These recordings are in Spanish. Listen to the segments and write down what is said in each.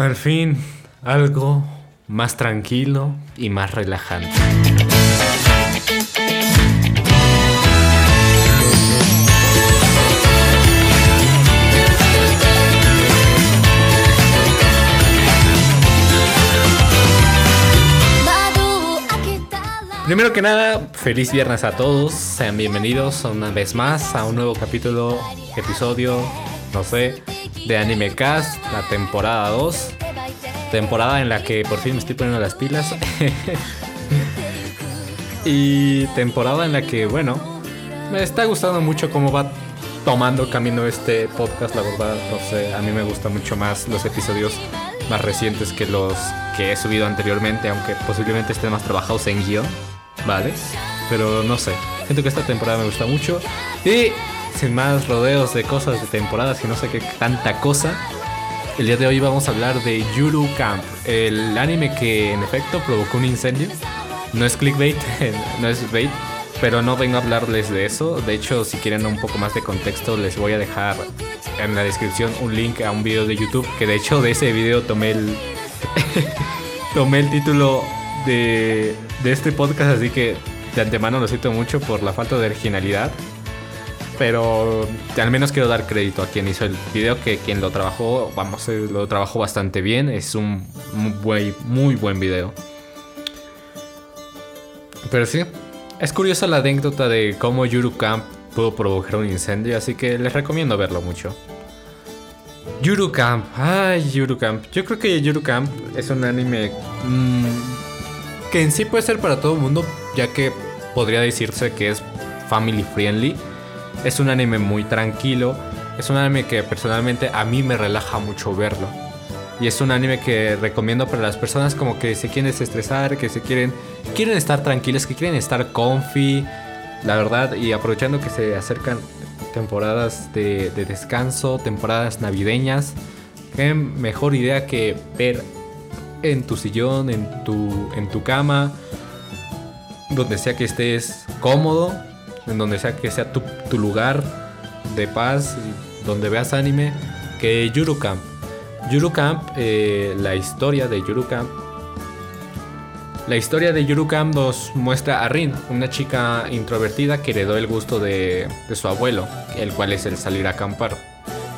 Al fin, algo más tranquilo y más relajante. Primero que nada, feliz viernes a todos. Sean bienvenidos una vez más a un nuevo capítulo, episodio, no sé, de Anime Cast, la temporada 2. Temporada en la que por fin me estoy poniendo las pilas. y temporada en la que, bueno, me está gustando mucho cómo va tomando camino este podcast, la verdad. No sé, a mí me gustan mucho más los episodios más recientes que los que he subido anteriormente, aunque posiblemente estén más trabajados en guion. ¿vale? Pero no sé, siento que esta temporada me gusta mucho. Y sin más rodeos de cosas de temporadas y no sé qué tanta cosa, el día de hoy vamos a hablar de Yuru Camp, el anime que en efecto provocó un incendio. No es clickbait, no es bait, pero no vengo a hablarles de eso. De hecho, si quieren un poco más de contexto, les voy a dejar en la descripción un link a un video de YouTube. Que de hecho de ese video tomé el. tomé el título de, de este podcast, así que de antemano lo siento mucho por la falta de originalidad. Pero al menos quiero dar crédito a quien hizo el video, que quien lo trabajó, vamos, eh, lo trabajó bastante bien. Es un muy, muy buen video. Pero sí, es curiosa la anécdota de cómo Yuru Camp pudo provocar un incendio, así que les recomiendo verlo mucho. Yuru Camp, ay, Yuru Camp. Yo creo que Yuru Camp es un anime mmm, que en sí puede ser para todo el mundo, ya que podría decirse que es family friendly. Es un anime muy tranquilo, es un anime que personalmente a mí me relaja mucho verlo. Y es un anime que recomiendo para las personas como que se quieren desestresar, que se quieren, quieren estar tranquilos, que quieren estar comfy, la verdad, y aprovechando que se acercan temporadas de, de descanso, temporadas navideñas, qué mejor idea que ver en tu sillón, en tu, en tu cama, donde sea que estés cómodo, en donde sea que sea tu, tu lugar de paz, donde veas anime, que Yuru Camp. Yuru Camp, eh, la historia de Yuru Camp. La historia de Yuru Camp nos muestra a Rin, una chica introvertida que heredó el gusto de, de su abuelo, el cual es el salir a acampar.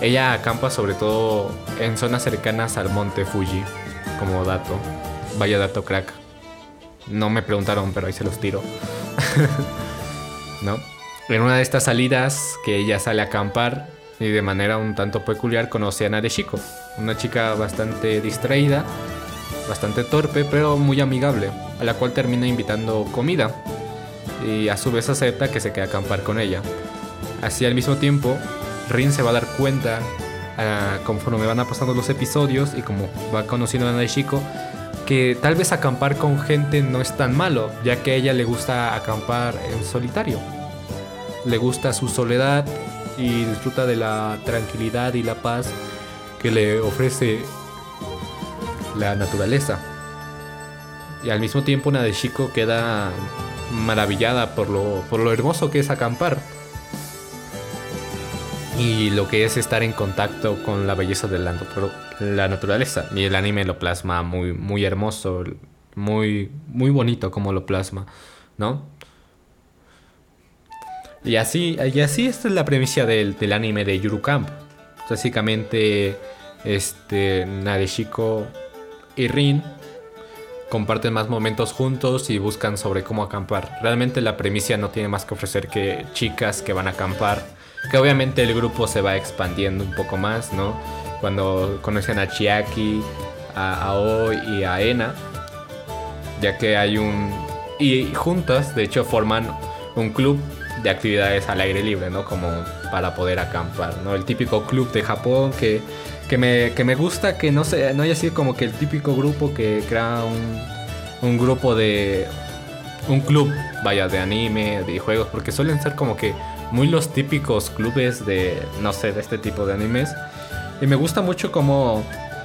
Ella acampa sobre todo en zonas cercanas al monte Fuji como dato. Vaya dato crack. No me preguntaron, pero ahí se los tiro. ¿No? En una de estas salidas que ella sale a acampar y de manera un tanto peculiar conoce a Nadeshiko, una chica bastante distraída, bastante torpe, pero muy amigable, a la cual termina invitando comida y a su vez acepta que se quede a acampar con ella. Así al mismo tiempo, Rin se va a dar cuenta uh, conforme van pasando los episodios y como va conociendo a Nadeshiko, que tal vez acampar con gente no es tan malo, ya que a ella le gusta acampar en solitario. Le gusta su soledad y disfruta de la tranquilidad y la paz que le ofrece la naturaleza. Y al mismo tiempo Nadeshiko queda maravillada por lo, por lo hermoso que es acampar y lo que es estar en contacto con la belleza de la, la naturaleza. Y el anime lo plasma muy, muy hermoso, muy, muy bonito como lo plasma, ¿no? Y así, y así esta es la premisa del, del anime de Yuru Camp. Básicamente, este, Nadeshiko y Rin comparten más momentos juntos y buscan sobre cómo acampar. Realmente la premisa no tiene más que ofrecer que chicas que van a acampar que obviamente el grupo se va expandiendo un poco más, ¿no? Cuando conocen a Chiaki, a Aoi y a Ena, ya que hay un... Y juntas, de hecho, forman un club de actividades al aire libre, ¿no? Como para poder acampar, ¿no? El típico club de Japón que, que, me, que me gusta que no, sea, no haya sido como que el típico grupo que crea un, un grupo de... Un club, vaya, de anime, de juegos, porque suelen ser como que muy los típicos clubes de, no sé, de este tipo de animes. Y me gusta mucho cómo,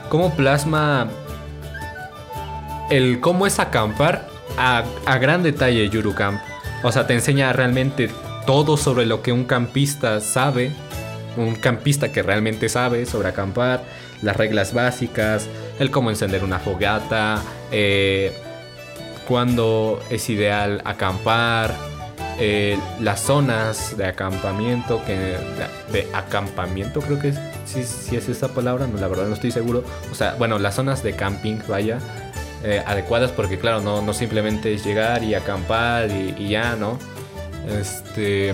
cómo plasma el cómo es acampar a, a gran detalle Yuru Camp. O sea, te enseña realmente todo sobre lo que un campista sabe. Un campista que realmente sabe sobre acampar, las reglas básicas, el cómo encender una fogata, eh, cuándo es ideal acampar, eh, las zonas de acampamiento, que de, acampamiento creo que sí, sí, es esa palabra, no, la verdad no estoy seguro. O sea, bueno, las zonas de camping, vaya, eh, adecuadas porque claro, no, no simplemente es llegar y acampar y, ya, ¿no? Este,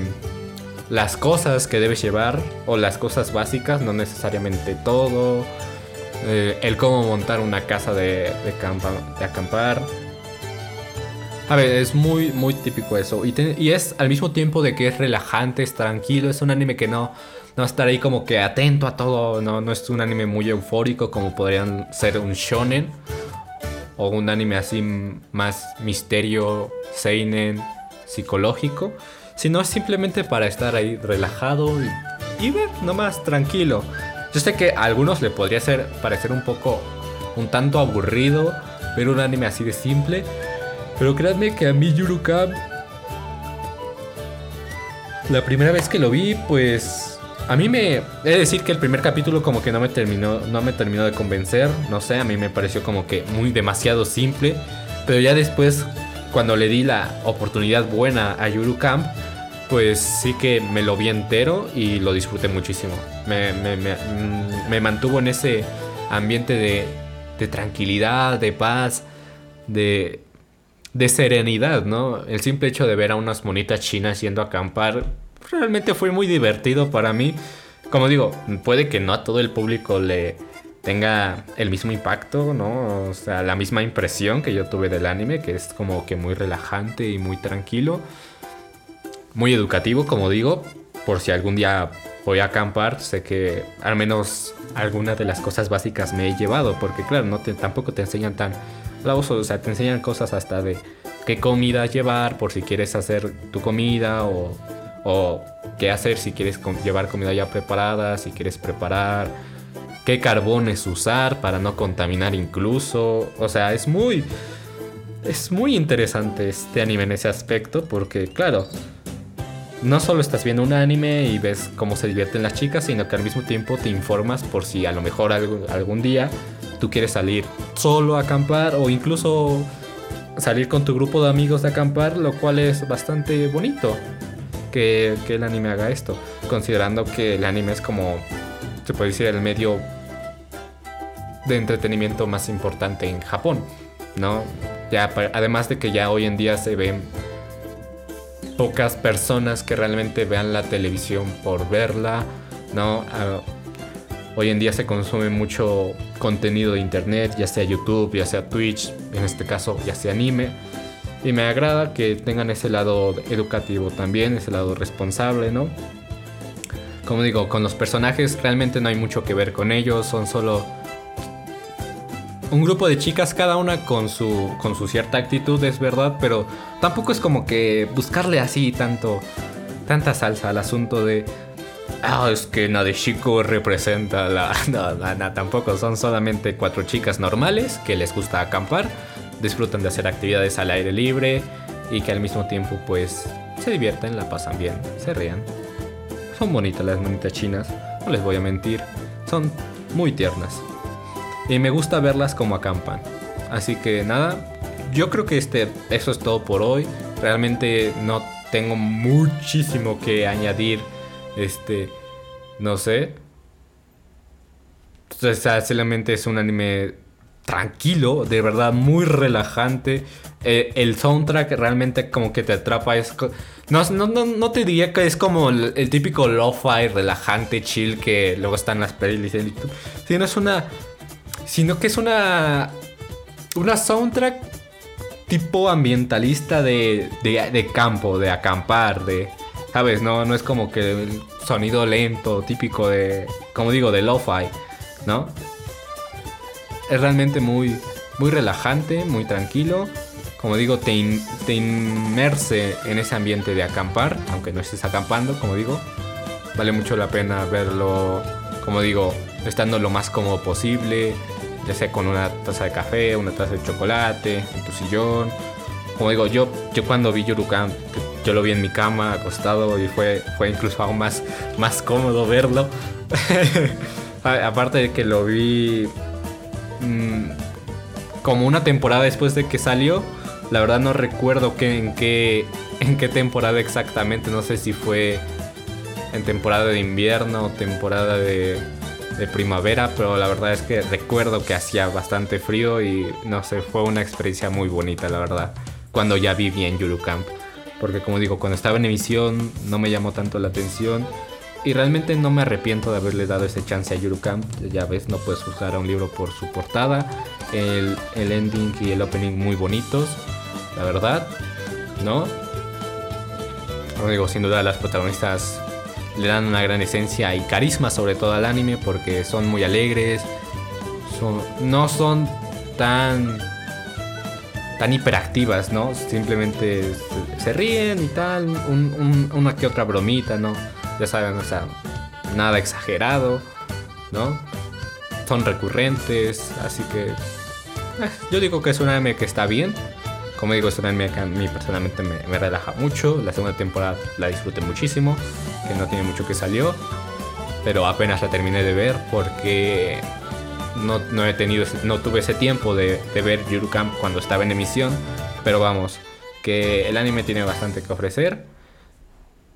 las cosas que debes llevar o las cosas básicas, no necesariamente todo. Eh, el cómo montar una casa de, de, acampar. A ver, es muy, muy típico eso. Y, y, es al mismo tiempo de que es relajante, es tranquilo. Es un anime que no, no estar ahí como que atento a todo. No, no es un anime muy eufórico como podrían ser un shonen. O un anime así más misterio, seinen, psicológico. Sino es simplemente para estar ahí relajado y, y ver nomás tranquilo. Yo sé que a algunos le podría ser, parecer un poco, un tanto aburrido ver un anime así de simple. Pero créanme que a mí Yuruka, la primera vez que lo vi, pues a mí me he de decir que el primer capítulo como que no me terminó, no me terminó de convencer. No sé, a mí me pareció como que muy demasiado simple. Pero ya después, cuando le di la oportunidad buena a Yuru Camp, pues sí que me lo vi entero y lo disfruté muchísimo. Me, mm, mantuvo en ese ambiente de, tranquilidad, de paz, de, de serenidad, ¿no? El simple hecho de ver a unas monitas chinas yendo a acampar realmente fue muy divertido para mí. Como digo, puede que no a todo el público le tenga el mismo impacto, ¿no? O sea, la misma impresión que yo tuve del anime, que es como que muy relajante y muy tranquilo muy educativo, como digo, por si algún día voy a acampar, sé que al menos algunas de las cosas básicas me he llevado, porque claro, no tampoco te enseñan tan o sea, te enseñan cosas hasta de qué comida llevar por si quieres hacer tu comida o, o qué hacer si quieres llevar comida ya preparada, si quieres preparar, qué carbones usar para no contaminar incluso, o sea, es muy es muy interesante este anime en ese aspecto porque claro, no solo estás viendo un anime y ves cómo se divierten las chicas, sino que al mismo tiempo te informas por si a lo mejor algún, día tú quieres salir solo a acampar o incluso salir con tu grupo de amigos de acampar, lo cual es bastante bonito que, que, el anime haga esto, considerando que el anime es como, se puede decir, el medio de entretenimiento más importante en Japón, ¿no? Ya, además de que ya hoy en día se ven pocas personas que realmente vean la televisión por verla, ¿no? Ah, hoy en día se consume mucho contenido de internet, ya sea YouTube, ya sea Twitch, en este caso ya sea anime. Y me agrada que tengan ese lado educativo también, ese lado responsable, ¿no? Como digo, con los personajes realmente no hay mucho que ver con ellos, son solo un grupo de chicas, cada una con su, con su cierta actitud, es verdad, pero tampoco es como que buscarle así tanto, tanta salsa al asunto de, ah, es que Nadeshiko representa la... No, no, tampoco, son solamente cuatro chicas normales que les gusta acampar, disfrutan de hacer actividades al aire libre y que al mismo tiempo pues se divierten, la pasan bien, se rían. Son bonitas las monitas chinas, no les voy a mentir, son muy tiernas y me gusta verlas como acampan. Así que nada, yo creo que este, eso es todo por hoy. Realmente no tengo muchísimo que añadir. Este, no sé. O sea, solamente es un anime tranquilo, de verdad muy relajante. Eh, el soundtrack realmente como que te atrapa. Es no, no, no, te diría que es como el, típico lo-fi relajante, chill que luego están las playlists en YouTube. Sino es una sino que es una, una soundtrack tipo ambientalista de, de, campo, de acampar, de... ¿Sabes? No, no es como que el sonido lento, típico de, como digo, de lo-fi, ¿no? Es realmente muy, muy relajante, muy tranquilo. Como digo, te, te inmerse en ese ambiente de acampar, aunque no estés acampando, como digo. Vale mucho la pena verlo, como digo, estando lo más cómodo posible, ya sea con una taza de café, una taza de chocolate, en tu sillón. Como digo, yo, yo cuando vi Yurukan, yo lo vi en mi cama, acostado, y fue, fue incluso aún más, más cómodo verlo. Aparte de que lo vi mm, como una temporada después de que salió. La verdad no recuerdo que, en, qué, en qué temporada exactamente. No sé si fue en temporada de invierno o temporada de, de primavera, pero la verdad es que recuerdo que hacía bastante frío y no sé, fue una experiencia muy bonita, la verdad, cuando ya viví en Yuru Camp. Porque como digo, cuando estaba en emisión no me llamó tanto la atención y realmente no me arrepiento de haberle dado ese chance a Yuru Camp. Ya ves, no puedes juzgar a un libro por su portada, el, el ending y el opening muy bonitos, la verdad, ¿no? Como digo, sin duda las protagonistas le dan una gran esencia y carisma sobre todo al anime porque son muy alegres, no son tan tan hiperactivas, ¿no? Simplemente se, ríen y tal, una que otra bromita, ¿no? Ya saben, o sea, nada exagerado, ¿no? Son recurrentes, así que eh, yo digo que es un anime que está bien. Como digo, es un anime que a mí personalmente me, me relaja mucho. La segunda temporada la disfruté muchísimo que no tiene mucho que salió, pero apenas la terminé de ver porque no, he tenido, no tuve ese tiempo de, ver Yuru Camp cuando estaba en emisión, pero vamos, que el anime tiene bastante que ofrecer,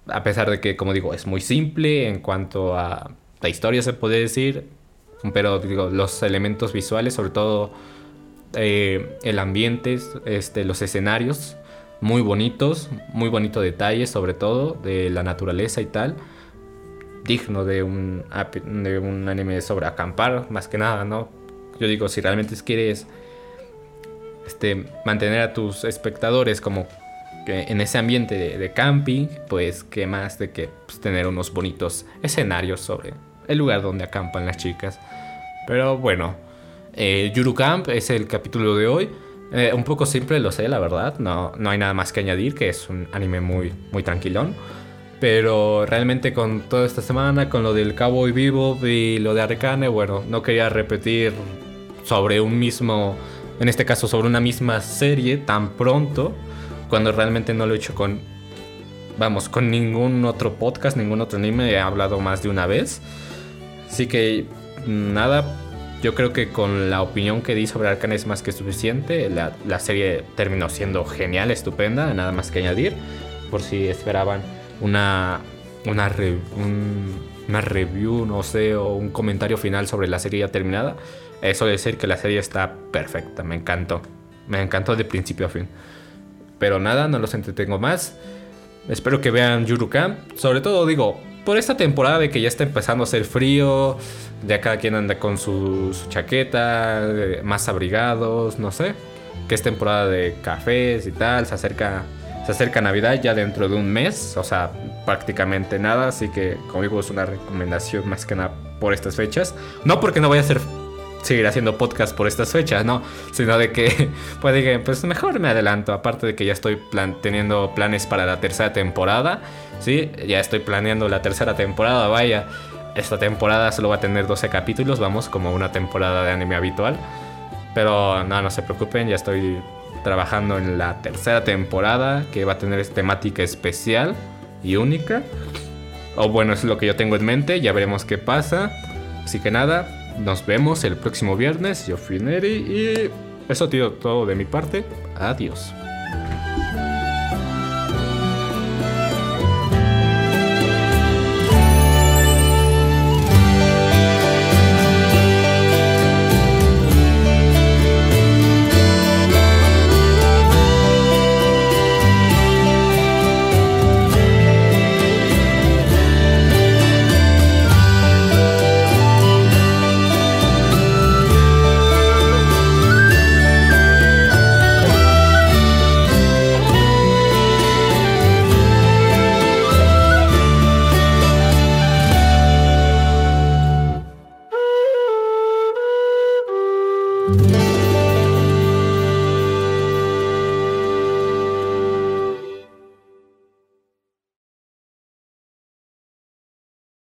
a pesar de que, como digo, es muy simple en cuanto a la historia se puede decir, pero los elementos visuales, sobre todo eh, el ambiente, este, los escenarios, muy bonitos, muy bonito detalle sobre todo de la naturaleza y tal. Digno de un, de un anime sobre acampar, más que nada, ¿no? Yo digo, si realmente quieres este, mantener a tus espectadores como en ese ambiente de, camping, pues qué más de que pues, tener unos bonitos escenarios sobre el lugar donde acampan las chicas. Pero bueno, eh, Yuru Camp es el capítulo de hoy. Eh, un poco simple, lo sé, la verdad. No, no hay nada más que añadir, que es un anime muy, muy tranquilón. Pero realmente con toda esta semana, con lo del Cowboy Vivo y lo de Arcane, bueno, no quería repetir sobre un mismo, en este caso sobre una misma serie tan pronto, cuando realmente no lo he hecho con, vamos, con ningún otro podcast, ningún otro anime, he hablado más de una vez. Así que nada, yo creo que con la opinión que di sobre Arcane es más que suficiente. La, serie terminó siendo genial, estupenda, nada más que añadir. Por si esperaban una, una, una review, no sé, o un comentario final sobre la serie ya terminada. Eso de decir que la serie está perfecta, me encantó. Me encantó de principio a fin. Pero nada, no los entretengo más. Espero que vean Yuru Camp. Sobre todo digo, por esta temporada de que ya está empezando a hacer frío, ya cada quien anda con su, chaqueta, más abrigados, no sé. Que es temporada de cafés y tal, se acerca, se acerca Navidad ya dentro de un mes, o sea, prácticamente nada, así que como digo es una recomendación más que nada por estas fechas. No porque no vaya a ser seguir haciendo podcast por estas fechas, no, sino de que pues digan, pues mejor me adelanto, aparte de que ya estoy teniendo planes para la tercera temporada, sí, ya estoy planeando la tercera temporada, vaya, esta temporada solo va a tener 12 capítulos, vamos, como una temporada de anime habitual, pero no, no se preocupen, ya estoy trabajando en la tercera temporada que va a tener temática especial y única. O bueno, es lo que yo tengo en mente, ya veremos qué pasa. Así que nada, nos vemos el próximo viernes. Yo fui Neri y eso ha sido todo de mi parte. Adiós.